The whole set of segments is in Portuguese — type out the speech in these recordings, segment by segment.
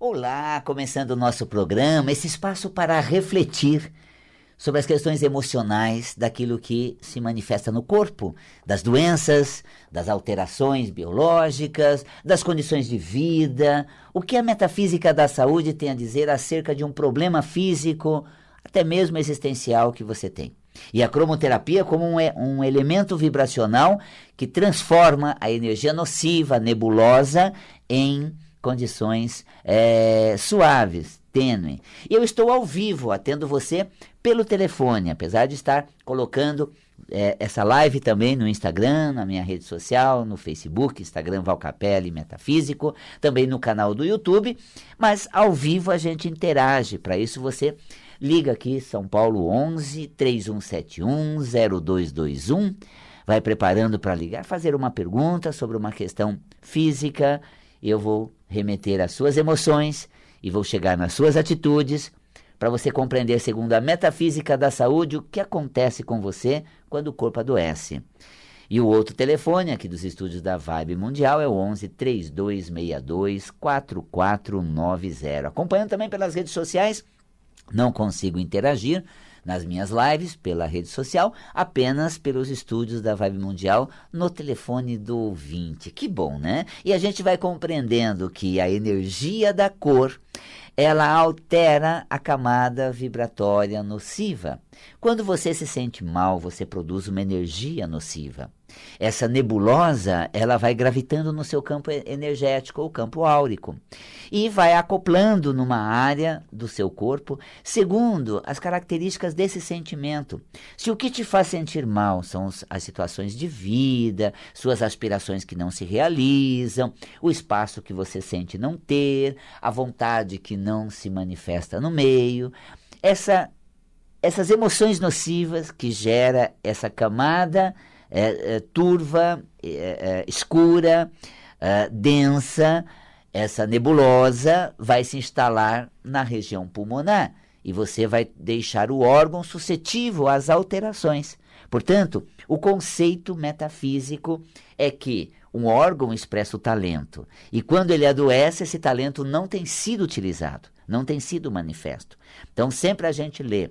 Olá, começando o nosso programa, esse espaço para refletir sobre as questões emocionais daquilo que se manifesta no corpo, das doenças, das alterações biológicas, das condições de vida, o que a metafísica da saúde tem a dizer acerca de um problema físico, até mesmo existencial que você tem. E a cromoterapia como um, um elemento vibracional que transforma a energia nociva, nebulosa, em condições é, suaves, tênue. E eu estou ao vivo, atendo você pelo telefone, apesar de estar colocando é, essa live também no Instagram, na minha rede social, no Facebook, Instagram Valcapelli Metafísico, também no canal do YouTube, mas ao vivo a gente interage. Para isso você liga aqui São Paulo 11 3171 0221, vai preparando para ligar, fazer uma pergunta sobre uma questão física, eu vou remeter às suas emoções e vou chegar nas suas atitudes para você compreender, segundo a metafísica da saúde, o que acontece com você quando o corpo adoece. E o outro telefone aqui dos estúdios da Vibe Mundial é o 11 3262 4490. Acompanhando também pelas redes sociais, não consigo interagir, nas minhas lives pela rede social, apenas pelos estúdios da Vibe Mundial no telefone do ouvinte. Que bom, né? E a gente vai compreendendo que a energia da cor ela altera a camada vibratória nociva. Quando você se sente mal, você produz uma energia nociva. Essa nebulosa, ela vai gravitando no seu campo energético, ou campo áurico, e vai acoplando numa área do seu corpo, segundo as características desse sentimento. Se o que te faz sentir mal são as situações de vida, suas aspirações que não se realizam, o espaço que você sente não ter, a vontade que não se manifesta no meio, essa, essas emoções nocivas que gera essa camada turva, é, é escura, é, densa, essa nebulosa vai se instalar na região pulmonar e você vai deixar o órgão suscetível às alterações. Portanto, o conceito metafísico é que um órgão expressa o talento e quando ele adoece, esse talento não tem sido utilizado, não tem sido manifesto. Então, sempre a gente lê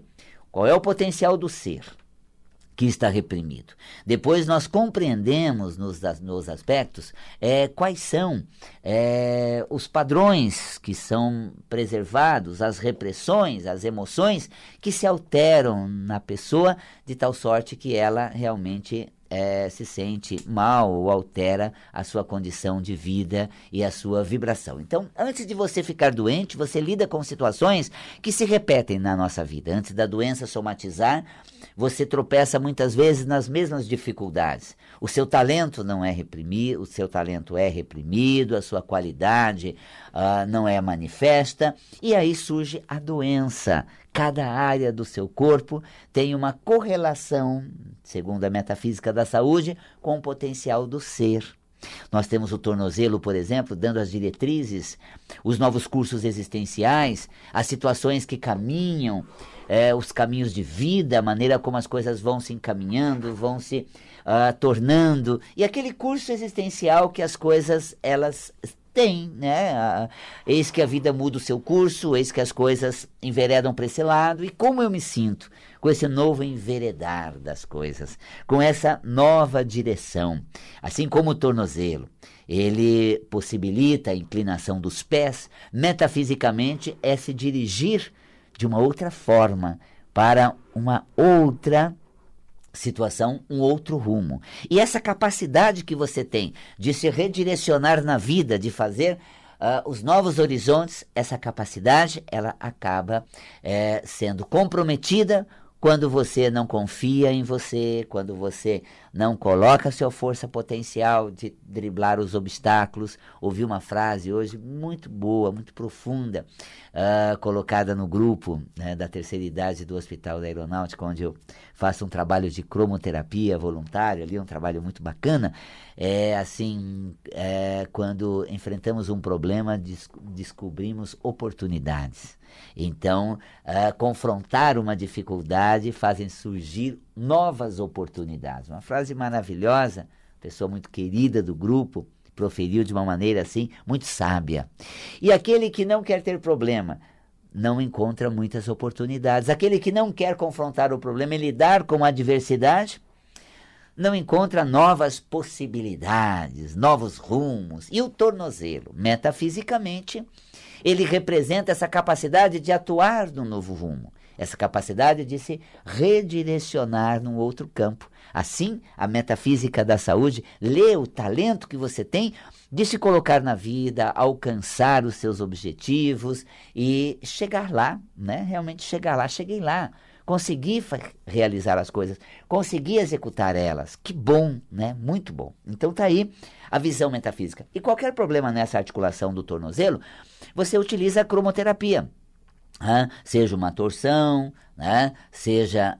qual é o potencial do ser que está reprimido. Depois nós compreendemos nos, nos aspectos é, quais são é, os padrões que são preservados, as repressões, as emoções que se alteram na pessoa de tal sorte que ela realmente é, se sente mal ou altera a sua condição de vida e a sua vibração. Então, antes de você ficar doente, você lida com situações que se repetem na nossa vida. Antes da doença somatizar, você tropeça muitas vezes nas mesmas dificuldades. O seu talento não é reprimido, o seu talento é reprimido, a sua qualidade uh, não é manifesta, e aí surge a doença. Cada área do seu corpo tem uma correlação, segundo a metafísica da saúde, com o potencial do ser. Nós temos o tornozelo, por exemplo, dando as diretrizes, os novos cursos existenciais, as situações que caminham, é, os caminhos de vida, a maneira como as coisas vão se encaminhando, vão se uh, tornando, e aquele curso existencial que as coisas elas têm, né? eis que a vida muda o seu curso, eis que as coisas enveredam para esse lado, e como eu me sinto com esse novo enveredar das coisas, com essa nova direção, assim como o tornozelo. Ele possibilita a inclinação dos pés, metafisicamente é se dirigir de uma outra forma para uma outra situação, um outro rumo. E essa capacidade que você tem de se redirecionar na vida, de fazer Uh, os novos horizontes, essa capacidade, ela acaba é, sendo comprometida quando você não confia em você, quando você não coloca a sua força potencial de driblar os obstáculos. Ouvi uma frase hoje muito boa, muito profunda, uh, colocada no grupo né, da terceira idade do Hospital da Aeronáutica, onde eu faço um trabalho de cromoterapia voluntário, ali um trabalho muito bacana. É assim, é, quando enfrentamos um problema, des descobrimos oportunidades. Então, uh, confrontar uma dificuldade fazem surgir novas oportunidades. Uma frase maravilhosa, pessoa muito querida do grupo, proferiu de uma maneira assim muito sábia. E aquele que não quer ter problema, não encontra muitas oportunidades. Aquele que não quer confrontar o problema e lidar com a adversidade, não encontra novas possibilidades, novos rumos. E o tornozelo, metafisicamente, ele representa essa capacidade de atuar no novo rumo, essa capacidade de se redirecionar num outro campo. Assim, a metafísica da saúde lê o talento que você tem de se colocar na vida, alcançar os seus objetivos e chegar lá, né? Realmente chegar lá. Cheguei lá, consegui realizar as coisas, consegui executar elas. Que bom, né? Muito bom. Então tá aí a visão metafísica. E qualquer problema nessa articulação do tornozelo, você utiliza a cromoterapia. Ah, seja uma torção, né? seja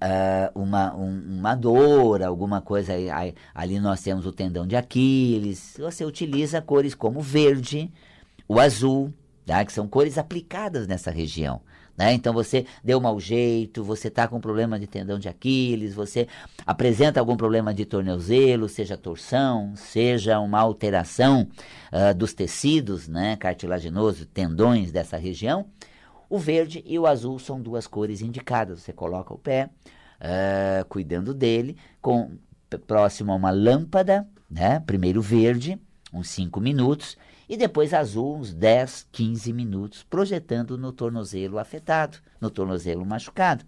uma, um, uma dor, alguma coisa. Aí, aí, ali nós temos o tendão de Aquiles. Você utiliza cores como verde, o azul, tá? que são cores aplicadas nessa região. Né? Então você deu mau jeito, você está com problema de tendão de Aquiles, você apresenta algum problema de tornozelo, seja torção, seja uma alteração uh, dos tecidos né, cartilaginosos, tendões dessa região. O verde e o azul são duas cores indicadas. Você coloca o pé, uh, cuidando dele, com próximo a uma lâmpada, né? Primeiro verde, uns 5 minutos, e depois azul, uns 10, 15 minutos, projetando no tornozelo afetado, no tornozelo machucado.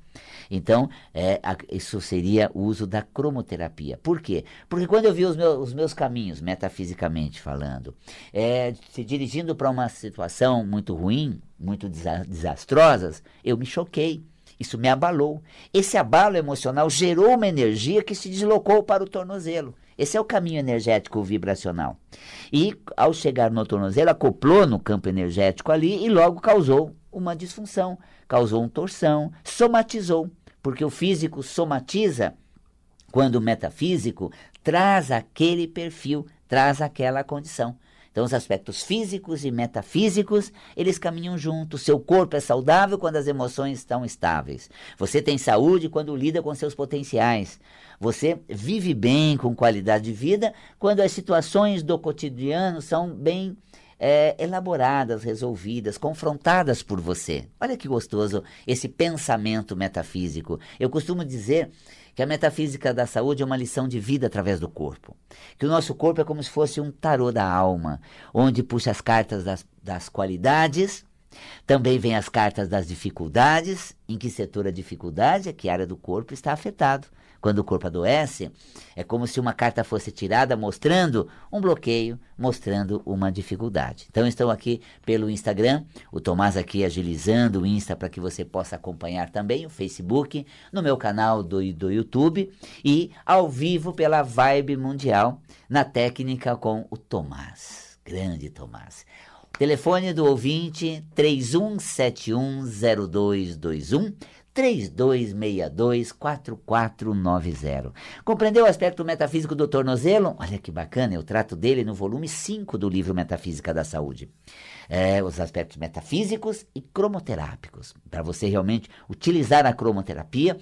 Então, é, a, isso seria o uso da cromoterapia. Por quê? Porque quando eu vi os meus, os meus caminhos, metafisicamente falando, é, se dirigindo para uma situação muito ruim, muito desa desastrosas, eu me choquei. Isso me abalou. Esse abalo emocional gerou uma energia que se deslocou para o tornozelo. Esse é o caminho energético vibracional. E ao chegar no tornozelo, acoplou no campo energético ali e logo causou uma disfunção, causou uma torção, somatizou, porque o físico somatiza quando o metafísico traz aquele perfil, traz aquela condição. Então, os aspectos físicos e metafísicos, eles caminham juntos. Seu corpo é saudável quando as emoções estão estáveis. Você tem saúde quando lida com seus potenciais. Você vive bem, com qualidade de vida, quando as situações do cotidiano são bem é, elaboradas, resolvidas, confrontadas por você. Olha que gostoso esse pensamento metafísico. Eu costumo dizer que a metafísica da saúde é uma lição de vida através do corpo. Que o nosso corpo é como se fosse um tarô da alma, onde puxa as cartas das, das qualidades, também vem as cartas das dificuldades, em que setor a dificuldade é que área do corpo está afetado. Quando o corpo adoece, é como se uma carta fosse tirada mostrando um bloqueio, mostrando uma dificuldade. Então, estou aqui pelo Instagram, o Tomás aqui agilizando o Insta para que você possa acompanhar também o Facebook, no meu canal do, do YouTube e ao vivo pela Vibe Mundial, na técnica com o Tomás. Grande Tomás. Telefone do ouvinte 31710221 3262-4490. Compreendeu o aspecto metafísico do tornozelo? Olha que bacana, eu trato dele no volume 5 do livro Metafísica da Saúde. É, os aspectos metafísicos e cromoterápicos, para você realmente utilizar a cromoterapia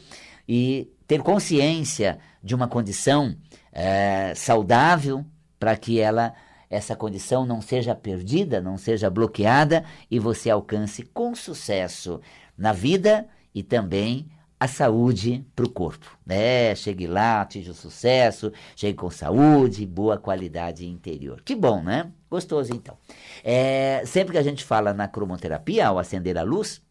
e ter consciência de uma condição é, saudável para que ela essa condição não seja perdida, não seja bloqueada e você alcance com sucesso na vida e também a saúde para o corpo. Né? Chegue lá, atinja o sucesso, chegue com saúde, boa qualidade interior. Que bom, né? Gostoso então. É, sempre que a gente fala na cromoterapia, ao acender a luz,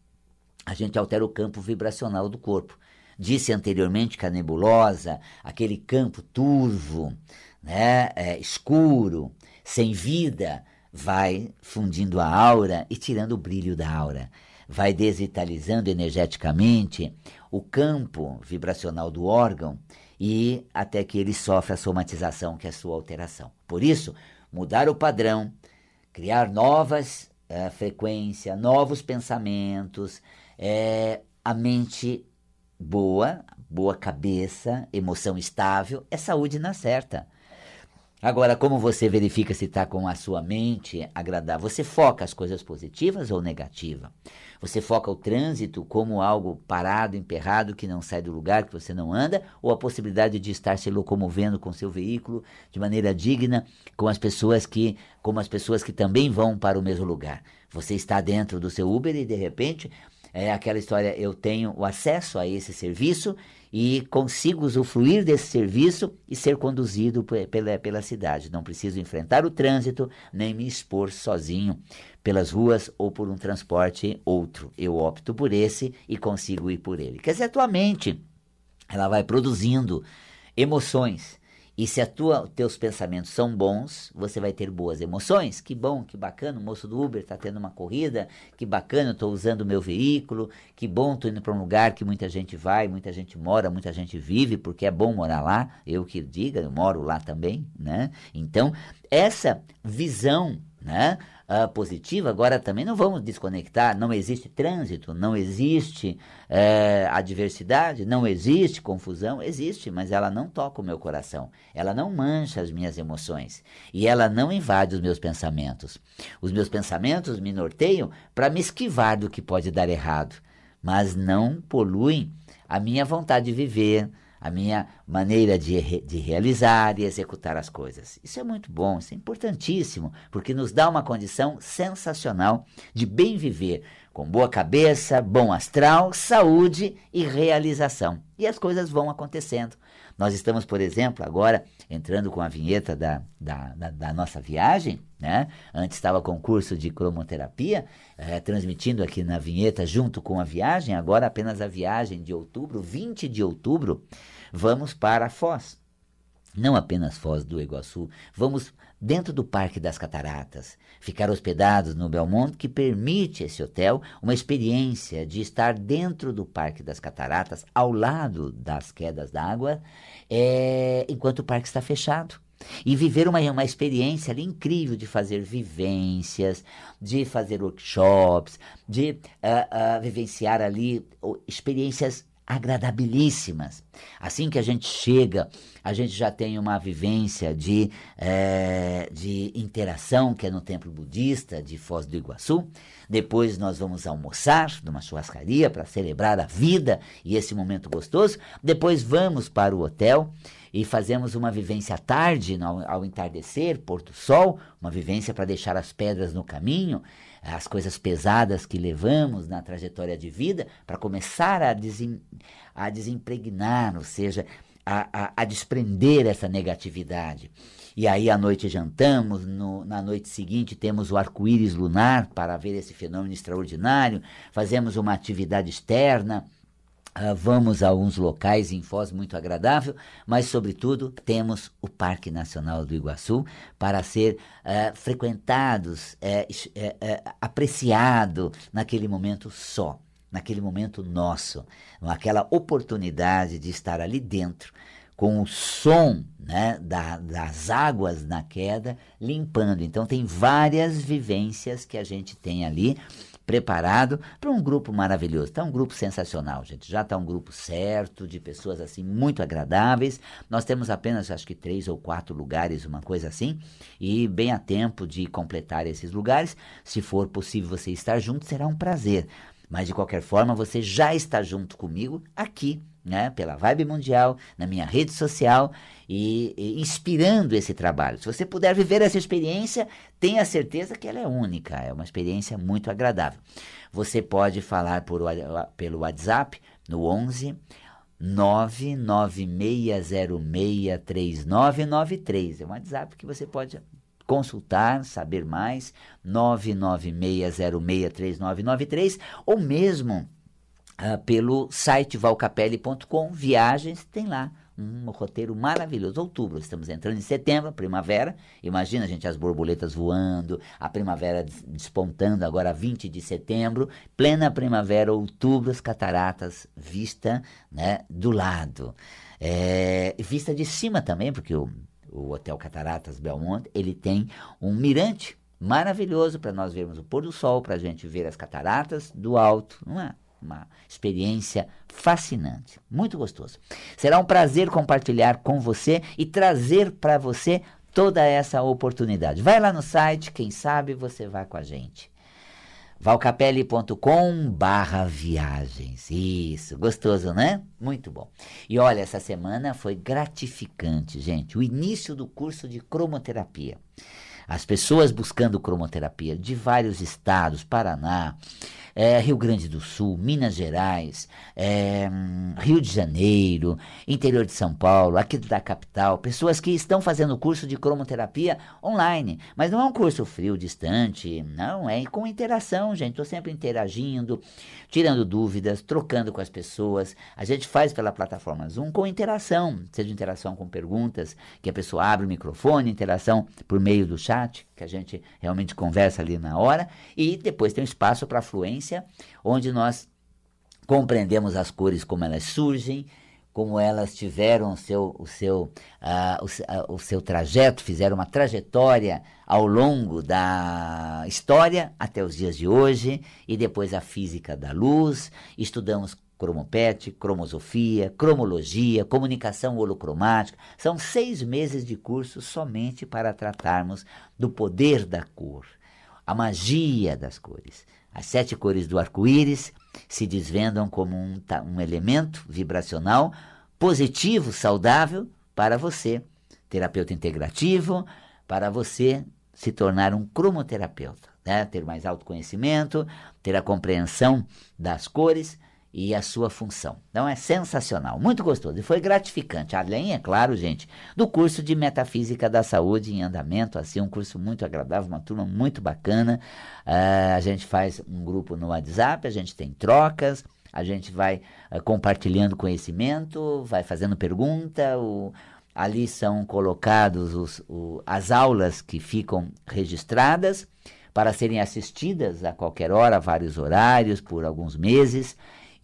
a gente altera o campo vibracional do corpo. Disse anteriormente que a nebulosa, aquele campo turvo, né, é, escuro, sem vida, vai fundindo a aura e tirando o brilho da aura vai desvitalizando energeticamente o campo vibracional do órgão e até que ele sofra a somatização, que é a sua alteração. Por isso, mudar o padrão, criar novas é, frequências, novos pensamentos, é, a mente boa, boa cabeça, emoção estável, é saúde na certa. Agora, como você verifica se está com a sua mente agradável? Você foca as coisas positivas ou negativas? Você foca o trânsito como algo parado, emperrado, que não sai do lugar, que você não anda, ou a possibilidade de estar se locomovendo com seu veículo de maneira digna, com as pessoas que, como as pessoas que também vão para o mesmo lugar? Você está dentro do seu Uber e de repente é aquela história, eu tenho o acesso a esse serviço e consigo usufruir desse serviço e ser conduzido pela, pela cidade. Não preciso enfrentar o trânsito nem me expor sozinho pelas ruas ou por um transporte outro. Eu opto por esse e consigo ir por ele. Quer dizer, a tua mente ela vai produzindo emoções e se a tua, teus pensamentos são bons, você vai ter boas emoções. Que bom, que bacana, o moço do Uber está tendo uma corrida, que bacana, eu estou usando o meu veículo, que bom, estou indo para um lugar que muita gente vai, muita gente mora, muita gente vive, porque é bom morar lá, eu que diga, eu moro lá também, né? Então, essa visão, né? uh, positiva, agora também não vamos desconectar. Não existe trânsito, não existe uh, adversidade, não existe confusão. Existe, mas ela não toca o meu coração. Ela não mancha as minhas emoções. E ela não invade os meus pensamentos. Os meus pensamentos me norteiam para me esquivar do que pode dar errado, mas não poluem a minha vontade de viver a minha maneira de, de realizar e executar as coisas. Isso é muito bom, isso é importantíssimo, porque nos dá uma condição sensacional de bem viver, com boa cabeça, bom astral, saúde e realização. E as coisas vão acontecendo. Nós estamos, por exemplo, agora entrando com a vinheta da, da, da, da nossa viagem, né? Antes estava com curso de cromoterapia, é, transmitindo aqui na vinheta junto com a viagem, agora apenas a viagem de outubro, 20 de outubro, vamos para Foz. Não apenas Foz do Iguaçu, vamos dentro do Parque das Cataratas, ficar hospedados no Belmonte, que permite esse hotel uma experiência de estar dentro do Parque das Cataratas, ao lado das quedas d'água, é, enquanto o parque está fechado. E viver uma, uma experiência ali incrível de fazer vivências, de fazer workshops, de uh, uh, vivenciar ali experiências agradabilíssimas. Assim que a gente chega, a gente já tem uma vivência de, é, de interação, que é no templo budista de Foz do Iguaçu. Depois nós vamos almoçar numa churrascaria para celebrar a vida e esse momento gostoso. Depois vamos para o hotel e fazemos uma vivência à tarde, ao, entardecer, pôr do sol, uma vivência para deixar as pedras no caminho as coisas pesadas que levamos na trajetória de vida, para começar a, desem, a desempregnar, ou seja, a, a, a, desprender essa negatividade. E aí à noite jantamos, no, na noite seguinte temos o arco-íris lunar para ver esse fenômeno extraordinário, fazemos uma atividade externa, Uh, vamos a alguns locais em Foz muito agradável, mas, sobretudo, temos o Parque Nacional do Iguaçu para ser uh, frequentados, uh, apreciado naquele momento só, naquele momento nosso, aquela oportunidade de estar ali dentro, com o som né, da, das águas na queda limpando. Então, tem várias vivências que a gente tem ali preparado para um grupo maravilhoso. Está um grupo sensacional, gente. Já está um grupo certo, de pessoas assim muito agradáveis. Nós temos apenas, acho que, três ou quatro lugares, uma coisa assim, e bem a tempo de completar esses lugares. Se for possível você estar junto, será um prazer. Mas de qualquer forma, você já está junto comigo aqui né, pela Vibe Mundial, na minha rede social e, e, inspirando esse trabalho. Se você puder viver essa experiência, tenha certeza que ela é única, é uma experiência muito agradável. Você pode falar por, pelo WhatsApp no 11 996063993. É um WhatsApp que você pode consultar, saber mais, 996063993 ou mesmo uh, pelo site valcapelli.com, viagens, tem lá um roteiro maravilhoso. Outubro, estamos entrando em setembro, primavera. Imagina, gente, as borboletas voando, a primavera despontando agora 20 de setembro, plena primavera, outubro, as cataratas vista né, do lado. É, vista de cima também, porque o, o Hotel Cataratas Belmonte, ele tem um mirante maravilhoso para nós vermos o pôr do sol, para a gente ver as cataratas do alto, não é? uma experiência fascinante, muito gostoso. Será um prazer compartilhar com você e trazer para você toda essa oportunidade. Vai lá no site, quem sabe você vai com a gente valcapelli.com barra viagens. Isso, gostoso, né? Muito bom. E olha, essa semana foi gratificante, gente. O início do curso de cromoterapia. As pessoas buscando cromoterapia de vários estados, Paraná, é, Rio Grande do Sul, Minas Gerais, é, Rio de Janeiro, interior de São Paulo, aqui da capital, pessoas que estão fazendo curso de cromoterapia online, mas não é um curso frio, distante, não, é com interação, gente. Estou sempre interagindo, tirando dúvidas, trocando com as pessoas. A gente faz pela plataforma Zoom com interação, seja interação com perguntas, que a pessoa abre o microfone, interação por meio do chat, que a gente realmente conversa ali na hora, e depois tem um espaço para fluência onde nós compreendemos as cores como elas surgem, como elas tiveram o seu, o seu, uh, o, uh, o seu trajeto, fizeram uma trajetória ao longo da história até os dias de hoje, e depois a física da luz, estudamos cromopete, cromosofia, cromologia, comunicação holocromática. São seis meses de curso somente para tratarmos do poder da cor, a magia das cores. As sete cores do arco-íris se desvendam como um, um elemento vibracional positivo, saudável para você, terapeuta integrativo, para você se tornar um cromoterapeuta, né? ter mais autoconhecimento, ter a compreensão das cores e a sua função. Então é sensacional, muito gostoso e foi gratificante. Além, é claro, gente, do curso de Metafísica da Saúde em andamento, assim, um curso muito agradável, uma turma muito bacana. Uh, a gente faz um grupo no WhatsApp, a gente tem trocas, a gente vai uh, compartilhando conhecimento, vai fazendo pergunta, o, ali são colocados os, o, as aulas que ficam registradas para serem assistidas a qualquer hora, vários horários, por alguns meses.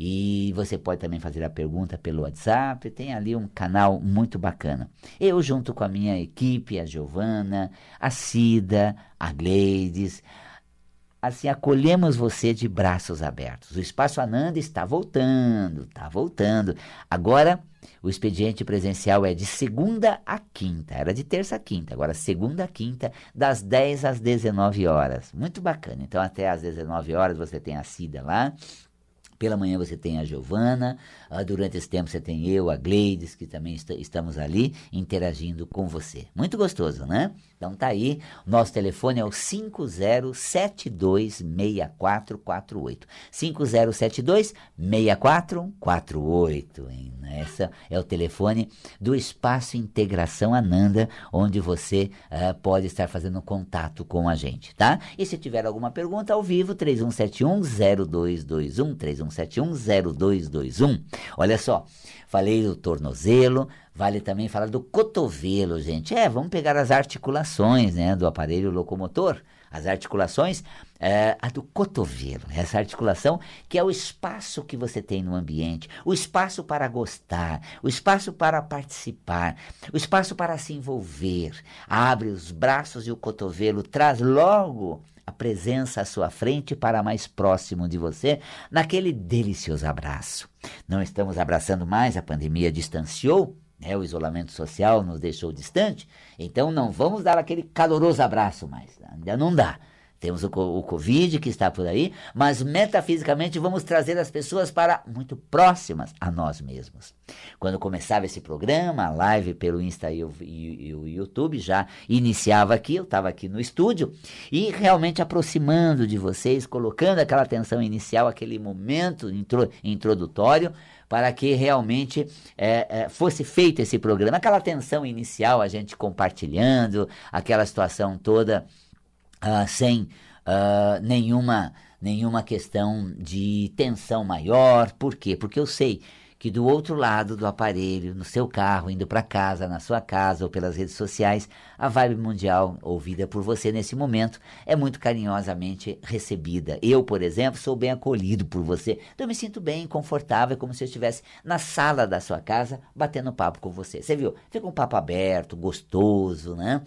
E você pode também fazer a pergunta pelo WhatsApp, tem ali um canal muito bacana. Eu, junto com a minha equipe, a Giovana, a Cida, a Gleides, assim, acolhemos você de braços abertos. O Espaço Ananda está voltando, está voltando. Agora, o expediente presencial é de segunda a quinta, era de terça a quinta, agora segunda a quinta, das 10 às 19 horas. Muito bacana. Então, até às 19 horas você tem a Cida lá, pela manhã você tem a Giovana, uh, durante esse tempo você tem eu, a Gleides, que também est estamos ali interagindo com você. Muito gostoso, né? Então tá aí, nosso telefone é o 50726448. 50726448, hein? Esse é o telefone do Espaço Integração Ananda, onde você uh, pode estar fazendo contato com a gente, tá? E se tiver alguma pergunta ao vivo, 3171-0221, 3171-0221. Olha só, falei do tornozelo, vale também falar do cotovelo, gente. É, vamos pegar as articulações, né, do aparelho locomotor as articulações, é, a do cotovelo, essa articulação que é o espaço que você tem no ambiente, o espaço para gostar, o espaço para participar, o espaço para se envolver. Abre os braços e o cotovelo, traz logo a presença à sua frente para mais próximo de você, naquele delicioso abraço. Não estamos abraçando mais, a pandemia distanciou, né? o isolamento social nos deixou distante, então não vamos dar aquele caloroso abraço mais, ainda não dá. Temos o, o Covid que está por aí, mas metafisicamente vamos trazer as pessoas para muito próximas a nós mesmos. Quando começava esse programa, a live pelo Insta e o, e, e o YouTube já iniciava aqui, eu estava aqui no estúdio, e realmente aproximando de vocês, colocando aquela atenção inicial, aquele momento intro, introdutório, para que realmente é, é, fosse feito esse programa. Aquela tensão inicial, a gente compartilhando, aquela situação toda uh, sem uh, nenhuma, nenhuma questão de tensão maior. Por quê? Porque eu sei que do outro lado do aparelho, no seu carro, indo para casa, na sua casa ou pelas redes sociais, a vibe mundial ouvida por você nesse momento é muito carinhosamente recebida. Eu, por exemplo, sou bem acolhido por você, então eu me sinto bem, confortável, como se eu estivesse na sala da sua casa batendo papo com você. Você viu? Fica um papo aberto, gostoso, né?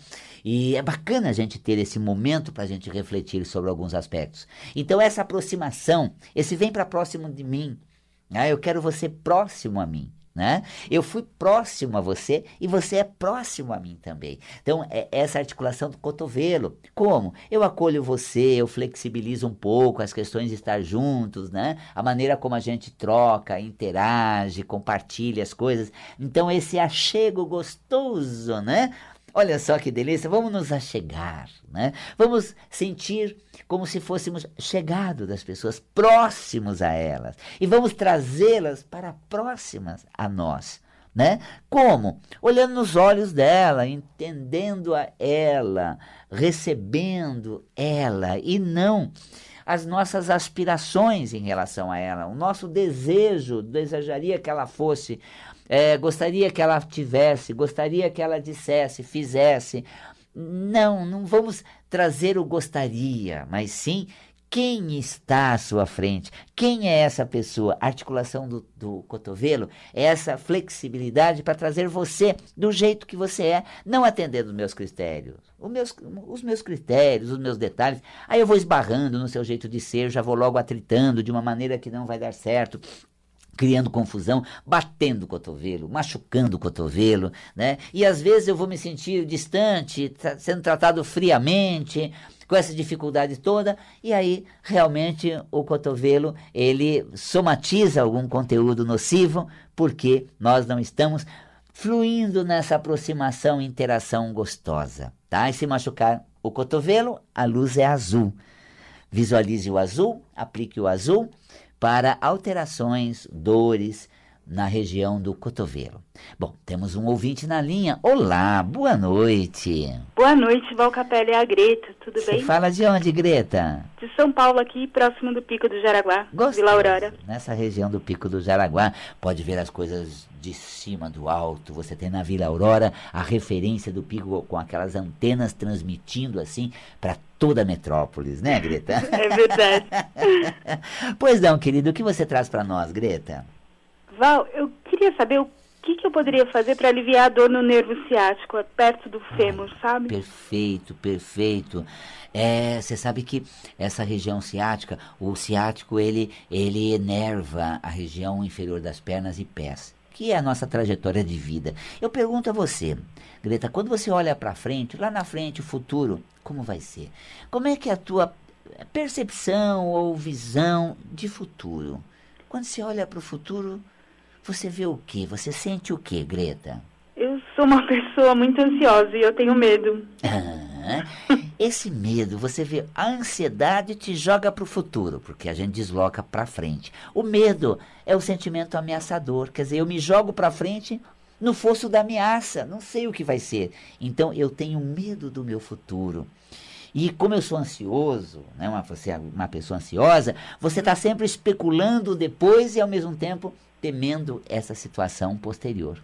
E é bacana a gente ter esse momento para a gente refletir sobre alguns aspectos. Então, essa aproximação, esse vem para próximo de mim, ah, eu quero você próximo a mim. Né? Eu fui próximo a você e você é próximo a mim também. Então, é essa articulação do cotovelo. Como? Eu acolho você, eu flexibilizo um pouco as questões de estar juntos, né? A maneira como a gente troca, interage, compartilha as coisas. Então, esse achego gostoso, né? Olha só que delícia, vamos nos achegar, né? Vamos sentir como se fôssemos chegados das pessoas, próximos a elas, e vamos trazê-las para próximas a nós. Né? Como? Olhando nos olhos dela, entendendo a ela, recebendo ela e não as nossas aspirações em relação a ela, o nosso desejo, desejaria que ela fosse é, gostaria que ela tivesse, gostaria que ela dissesse, fizesse. Não, não vamos trazer o gostaria, mas sim quem está à sua frente, quem é essa pessoa. Articulação do, do cotovelo é essa flexibilidade para trazer você do jeito que você é, não atendendo os meus critérios. Os meus, os meus critérios, os meus detalhes. Aí eu vou esbarrando no seu jeito de ser, já vou logo atritando de uma maneira que não vai dar certo criando confusão, batendo o cotovelo, machucando o cotovelo, né? E às vezes eu vou me sentir distante, sendo tratado friamente, com essa dificuldade toda, e aí realmente o cotovelo ele somatiza algum conteúdo nocivo, porque nós não estamos fluindo nessa aproximação, interação gostosa, tá? E se machucar o cotovelo, a luz é azul. Visualize o azul, aplique o azul para alterações, dores na região do cotovelo. Bom, temos um ouvinte na linha. Olá, boa noite. Boa noite, Valcapelli é a Greta, tudo Você bem? fala de onde, Greta? De São Paulo aqui, próximo do Pico do Jaraguá, Gostoso. Vila Aurora. Nessa região do Pico do Jaraguá, pode ver as coisas de cima, do alto. Você tem na Vila Aurora a referência do pico com aquelas antenas transmitindo assim para toda a metrópolis, né, Greta? É verdade. pois não, querido, o que você traz para nós, Greta? Val, eu queria saber o que, que eu poderia fazer para aliviar a dor no nervo ciático, perto do fêmur, sabe? Perfeito, perfeito. É, você sabe que essa região ciática, o ciático, ele, ele enerva a região inferior das pernas e pés, que é a nossa trajetória de vida. Eu pergunto a você, Greta, quando você olha para frente, lá na frente, o futuro, como vai ser? Como é que é a tua percepção ou visão de futuro? Quando você olha para o futuro, você vê o quê? Você sente o quê, Greta? Eu sou uma pessoa muito ansiosa e eu tenho medo. Ah, esse medo, você vê, a ansiedade te joga para o futuro, porque a gente desloca para frente. O medo é o sentimento ameaçador, quer dizer, eu me jogo para frente no fosso da ameaça, não sei o que vai ser. Então eu tenho medo do meu futuro. E como eu sou ansioso, né, uma, você é uma pessoa ansiosa, você está sempre especulando depois e ao mesmo tempo temendo essa situação posterior.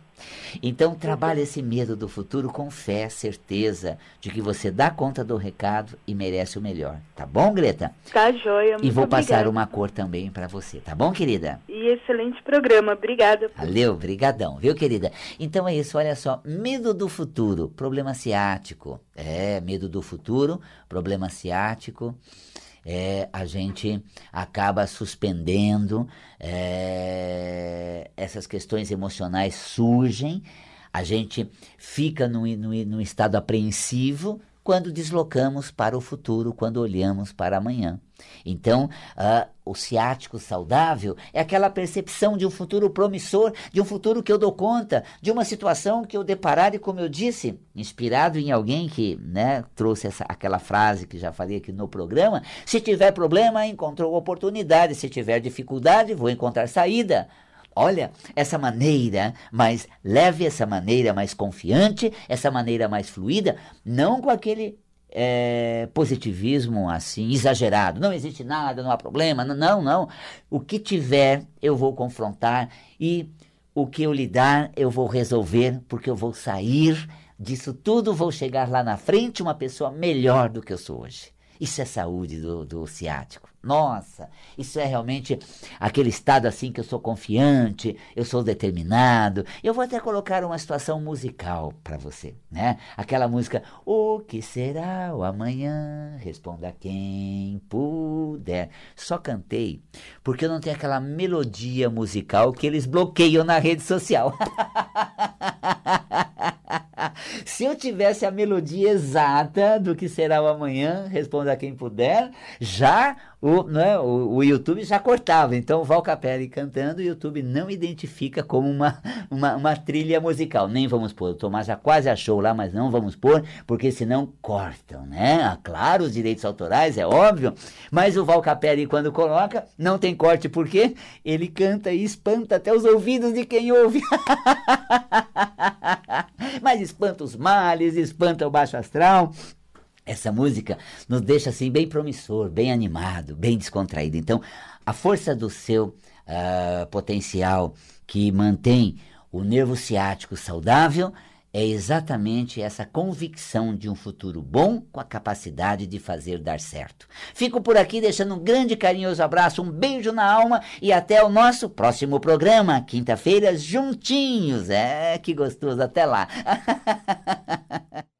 Então, trabalhe esse medo do futuro com fé, certeza de que você dá conta do recado e merece o melhor. Tá bom, Greta? Tá joia, E vou passar obrigada. uma cor também para você, tá bom, querida? E excelente programa, obrigada. Valeu, brigadão, viu, querida? Então é isso, olha só, medo do futuro, problema ciático. É, medo do futuro, problema ciático. É, a gente acaba suspendendo, é, essas questões emocionais surgem, a gente fica num, num, num estado apreensivo quando deslocamos para o futuro, quando olhamos para amanhã. Então, ah, o ciático saudável é aquela percepção de um futuro promissor, de um futuro que eu dou conta, de uma situação que eu deparar e, como eu disse, inspirado em alguém que né, trouxe essa, aquela frase que já falei aqui no programa: se tiver problema, encontrou oportunidade, se tiver dificuldade, vou encontrar saída. Olha, essa maneira mais leve, essa maneira mais confiante, essa maneira mais fluida, não com aquele é, positivismo assim exagerado. Não existe nada, não há problema. Não, não. O que tiver, eu vou confrontar e o que eu lidar, eu vou resolver, porque eu vou sair disso tudo, vou chegar lá na frente uma pessoa melhor do que eu sou hoje. Isso é saúde do, do ciático. Nossa, isso é realmente aquele estado assim que eu sou confiante, eu sou determinado. Eu vou até colocar uma situação musical para você, né? Aquela música O que será o amanhã? Responda quem puder. Só cantei porque eu não tenho aquela melodia musical que eles bloqueiam na rede social. Se eu tivesse a melodia exata do que será o amanhã, responda quem puder, já o, né, o, o, YouTube já cortava. Então, o Val Capelli cantando, o YouTube não identifica como uma, uma, uma, trilha musical. Nem vamos pôr. O Tomás já quase achou lá, mas não vamos pôr, porque senão cortam, né? Ah, claro, os direitos autorais, é óbvio. Mas o Val Capelli, quando coloca, não tem corte, porque ele canta e espanta até os ouvidos de quem ouve. mas espanta os males, espanta o baixo astral. Essa música nos deixa assim bem promissor, bem animado, bem descontraído. Então, a força do seu uh, potencial que mantém o nervo ciático saudável é exatamente essa convicção de um futuro bom com a capacidade de fazer dar certo. Fico por aqui deixando um grande carinhoso abraço, um beijo na alma e até o nosso próximo programa, quinta-feira, juntinhos. É, que gostoso, até lá.